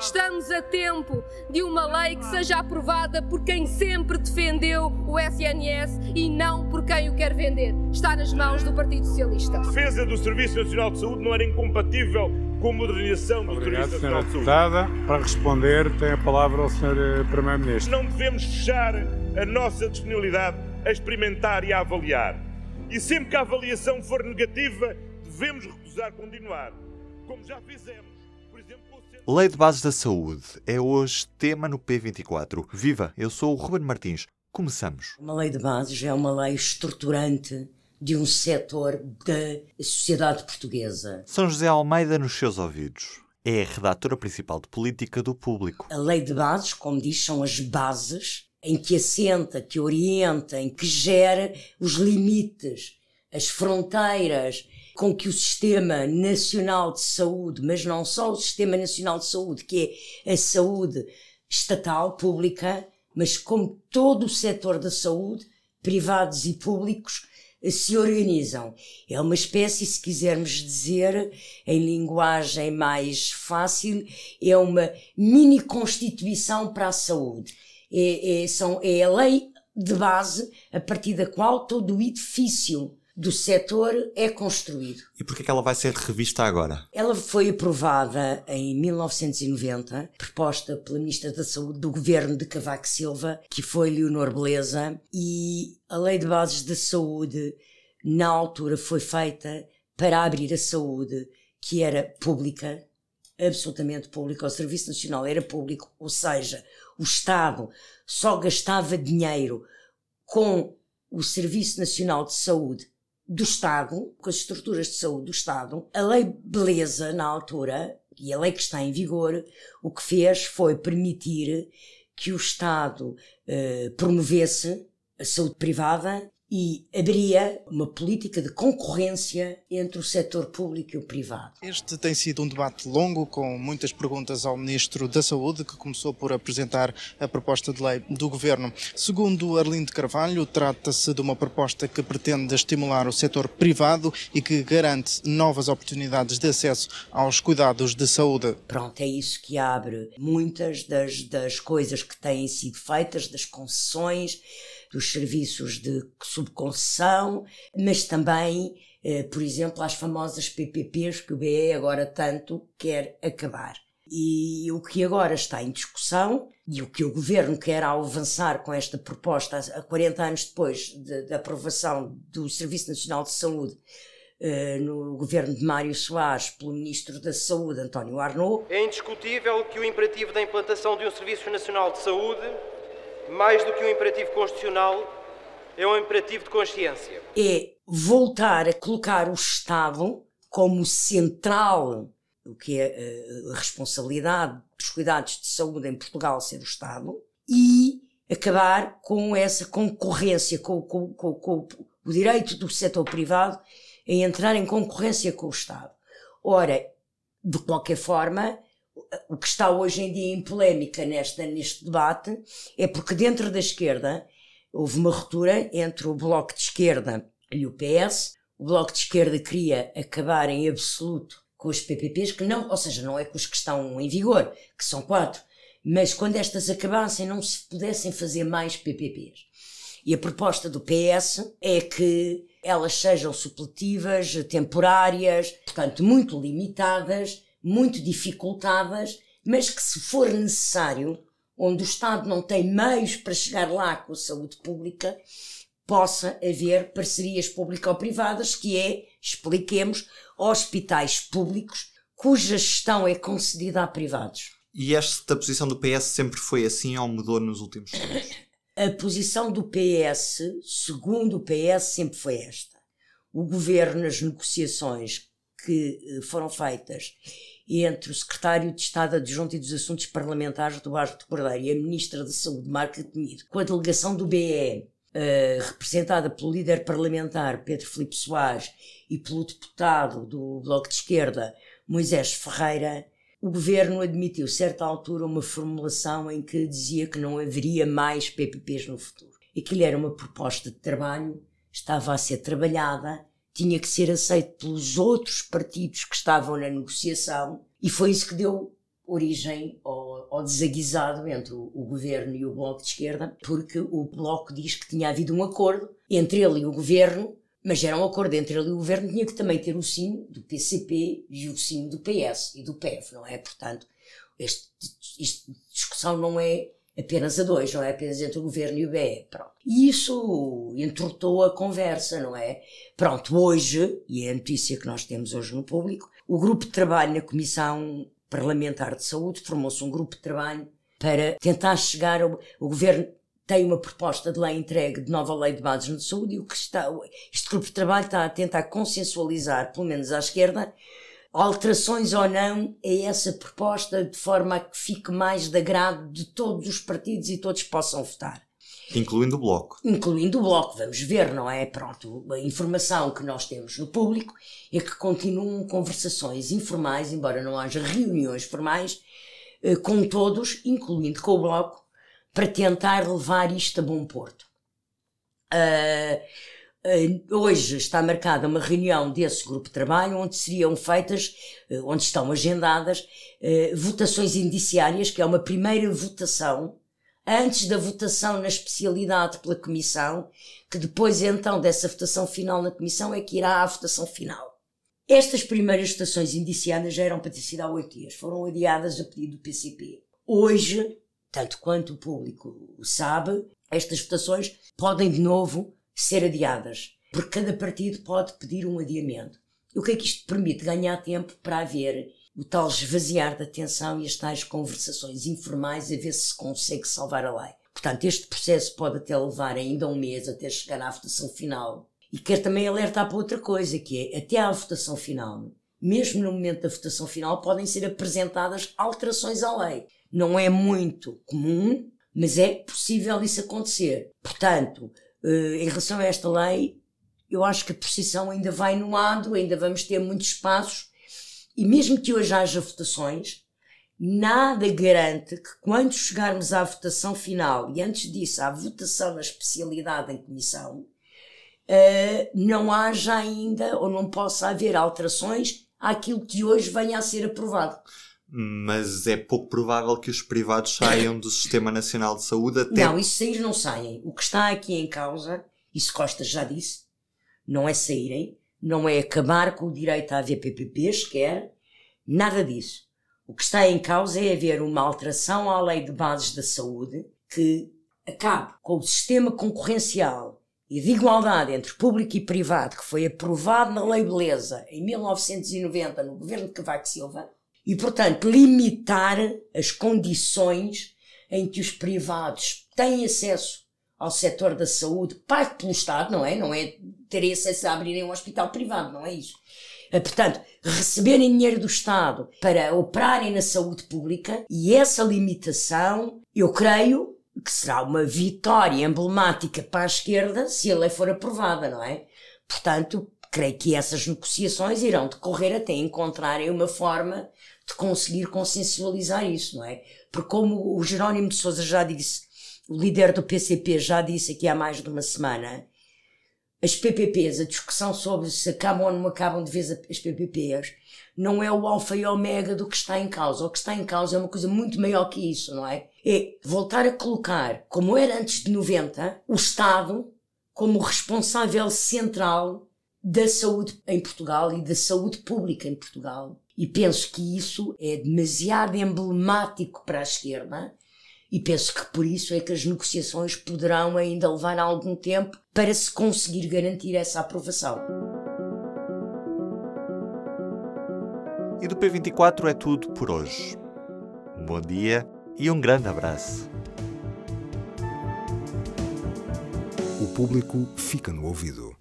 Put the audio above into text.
Estamos a tempo de uma lei que seja aprovada por quem sempre defendeu o SNS e não por quem o quer vender. Está nas mãos do Partido Socialista. A defesa do Serviço Nacional de Saúde não era incompatível com a modernização do Obrigado, Serviço Nacional de Saúde. Deputada. Para responder, tem a palavra o Sr. Primeiro-Ministro. Não devemos fechar a nossa disponibilidade a experimentar e a avaliar. E sempre que a avaliação for negativa, devemos recusar continuar, como já fizemos. Lei de Bases da Saúde é hoje tema no P24. Viva, eu sou o Ruben Martins. Começamos. Uma lei de bases é uma lei estruturante de um setor da sociedade portuguesa. São José Almeida nos seus ouvidos. É a redatora principal de política do público. A lei de bases, como diz, são as bases em que assenta, que orienta, em que gera os limites, as fronteiras com que o Sistema Nacional de Saúde, mas não só o Sistema Nacional de Saúde, que é a saúde estatal, pública, mas como todo o setor da saúde, privados e públicos, se organizam. É uma espécie, se quisermos dizer em linguagem mais fácil, é uma mini constituição para a saúde. É, é, são, é a lei de base a partir da qual todo o edifício do setor é construído. E por que ela vai ser revista agora? Ela foi aprovada em 1990, proposta pela Ministra da Saúde do governo de Cavaco Silva, que foi Leonor Beleza, e a Lei de Bases da Saúde, na altura, foi feita para abrir a saúde, que era pública, absolutamente pública, o Serviço Nacional era público, ou seja, o Estado só gastava dinheiro com o Serviço Nacional de Saúde do Estado, com as estruturas de saúde do Estado, a lei Beleza, na altura, e a lei que está em vigor, o que fez foi permitir que o Estado eh, promovesse a saúde privada e abria uma política de concorrência entre o setor público e o privado. Este tem sido um debate longo, com muitas perguntas ao Ministro da Saúde, que começou por apresentar a proposta de lei do Governo. Segundo Arlindo Carvalho, trata-se de uma proposta que pretende estimular o setor privado e que garante novas oportunidades de acesso aos cuidados de saúde. Pronto, é isso que abre muitas das, das coisas que têm sido feitas, das concessões, dos serviços de subconcessão, mas também, eh, por exemplo, às famosas PPPs que o BE agora tanto quer acabar. E o que agora está em discussão e o que o governo quer ao avançar com esta proposta, a 40 anos depois da aprovação do Serviço Nacional de Saúde eh, no governo de Mário Soares pelo Ministro da Saúde, António Arnaud, É indiscutível que o imperativo da implantação de um Serviço Nacional de Saúde, mais do que um imperativo constitucional, é um imperativo de consciência. é voltar a colocar o Estado como central, o que é eh, a responsabilidade dos cuidados de saúde em Portugal ser o Estado, e acabar com essa concorrência, com, com- com- com o direito do setor privado em entrar em concorrência com o Estado. Ora, de qualquer forma, o que está hoje em dia em polémica nesta, neste debate é porque dentro da esquerda houve uma ruptura entre o Bloco de Esquerda e o PS. O Bloco de Esquerda queria acabar em absoluto com os PPPs, que não, ou seja, não é com os que estão em vigor, que são quatro, mas quando estas acabassem não se pudessem fazer mais PPPs. E a proposta do PS é que elas sejam supletivas, temporárias, portanto, muito limitadas, muito dificultadas, mas que, se for necessário, onde o Estado não tem meios para chegar lá com a saúde pública, possa haver parcerias público-privadas, que é, expliquemos, hospitais públicos cuja gestão é concedida a privados. E esta posição do PS sempre foi assim ou mudou nos últimos tempos? A posição do PS, segundo o PS, sempre foi esta. O governo, nas negociações que eh, foram feitas entre o secretário de Estado Adjunto e dos Assuntos Parlamentares do Bairro de Cordeiro e a ministra da Saúde, Marca Temido, com a delegação do BE, eh, representada pelo líder parlamentar Pedro Filipe Soares e pelo deputado do Bloco de Esquerda, Moisés Ferreira, o governo admitiu, a certa altura, uma formulação em que dizia que não haveria mais PPPs no futuro. Aquilo era uma proposta de trabalho, estava a ser trabalhada, tinha que ser aceito pelos outros partidos que estavam na negociação e foi isso que deu origem ao, ao desaguisado entre o, o, governo e o Bloco de Esquerda, porque o Bloco diz que tinha havido um acordo entre ele e o governo, mas era um acordo entre ele e o governo, tinha que também ter o sim do PCP e o sim do PS e do PEV, não é? Portanto, esta discussão não é apenas a dois, não é apenas entre o governo e o BE. Pronto. E isso entortou a conversa, não é? Pronto, hoje, e é a notícia que nós temos hoje no público, o grupo de trabalho na Comissão Parlamentar de Saúde formou-se um grupo de trabalho para tentar chegar ao. O governo tem uma proposta de lei entregue de nova lei de bases de saúde e o que está. Este grupo de trabalho está a tentar consensualizar, pelo menos à esquerda, alterações ou não a essa proposta de forma a que fique mais de agrado de todos os partidos e todos possam votar. Incluindo o Bloco. Incluindo o Bloco, vamos ver, não é? Pronto, a informação que nós temos no público é que continuam conversações informais, embora não haja reuniões formais, eh, com todos, incluindo com o Bloco, para tentar levar isto a bom porto. Uh, hoje está marcada uma reunião desse grupo de trabalho onde seriam feitas, eh, onde estão agendadas, eh, votações indiciárias, que é uma primeira votação, antes da votação na especialidade pela Comissão, que depois então dessa votação final na Comissão é que irá à votação final. Estas primeiras votações indiciadas já eram para ter sido há oito dias, foram adiadas a pedido do PCP. Hoje, tanto quanto o público sabe, estas votações podem de novo ser adiadas, porque cada partido pode pedir um adiamento. E o que é que isto permite? Ganhar tempo para haver o tal esvaziar da atenção e as tais conversações informais a ver se se consegue salvar a lei. Portanto, este processo pode até levar ainda um mês até chegar à votação final. E quero também alertar para outra coisa, que é, até à votação final, mesmo no momento da votação final, podem ser apresentadas alterações à lei. Não é muito comum, mas é possível isso acontecer. Portanto, em relação a esta lei, eu acho que a precisão ainda vai no lado, ainda vamos ter muitos espaços, e mesmo que hoje haja votações, nada garante que quando chegarmos à votação final, e antes disso à votação na especialidade em comissão, uh, não haja ainda ou não possa haver alterações àquilo que hoje venha a ser aprovado mas é pouco provável que os privados saiam do Sistema Nacional de Saúde até. Não, isso sair não saem. O que está aqui em causa, isso Costa já disse, não é saírem, não é acabar com o direito a haver PPPs, quer, nada disso. O que está em causa é haver uma alteração à lei de bases da saúde que acabe com o sistema concorrencial e de igualdade entre público e privado que foi aprovado na Lei Beleza em 1990 no governo de Cavaco Silva e, portanto, limitar as condições em que os privados têm acesso ao setor da saúde, pago pelo Estado, não é? Não é ter acesso a abrirem um hospital privado, não é isso. Eh, portanto, receberem dinheiro do Estado para operarem na saúde pública e essa limitação, eu creio que será uma vitória emblemática para a esquerda se a lei for aprovada, não é? Portanto, creio que essas negociações irão decorrer até encontrarem uma forma de conseguir consensualizar isso, não é? Porque como o Jerónimo de Sousa já disse, o líder do PCP já disse aqui há mais de uma semana, as PPPs, a discussão sobre se acabam ou não acabam de vez as PPPs, não é o alfa e omega do que está em causa. O que está em causa é uma coisa muito maior que isso, não é? É voltar a colocar, como era antes de 90, o Estado como responsável central da saúde em Portugal e da saúde pública em Portugal e penso que isso é demasiado emblemático para a esquerda e penso que por isso é que as negociações poderão ainda levar algum tempo para se conseguir garantir essa aprovação. E do P24 é tudo por hoje. Um bom dia e um grande abraço. O público fica no ouvido.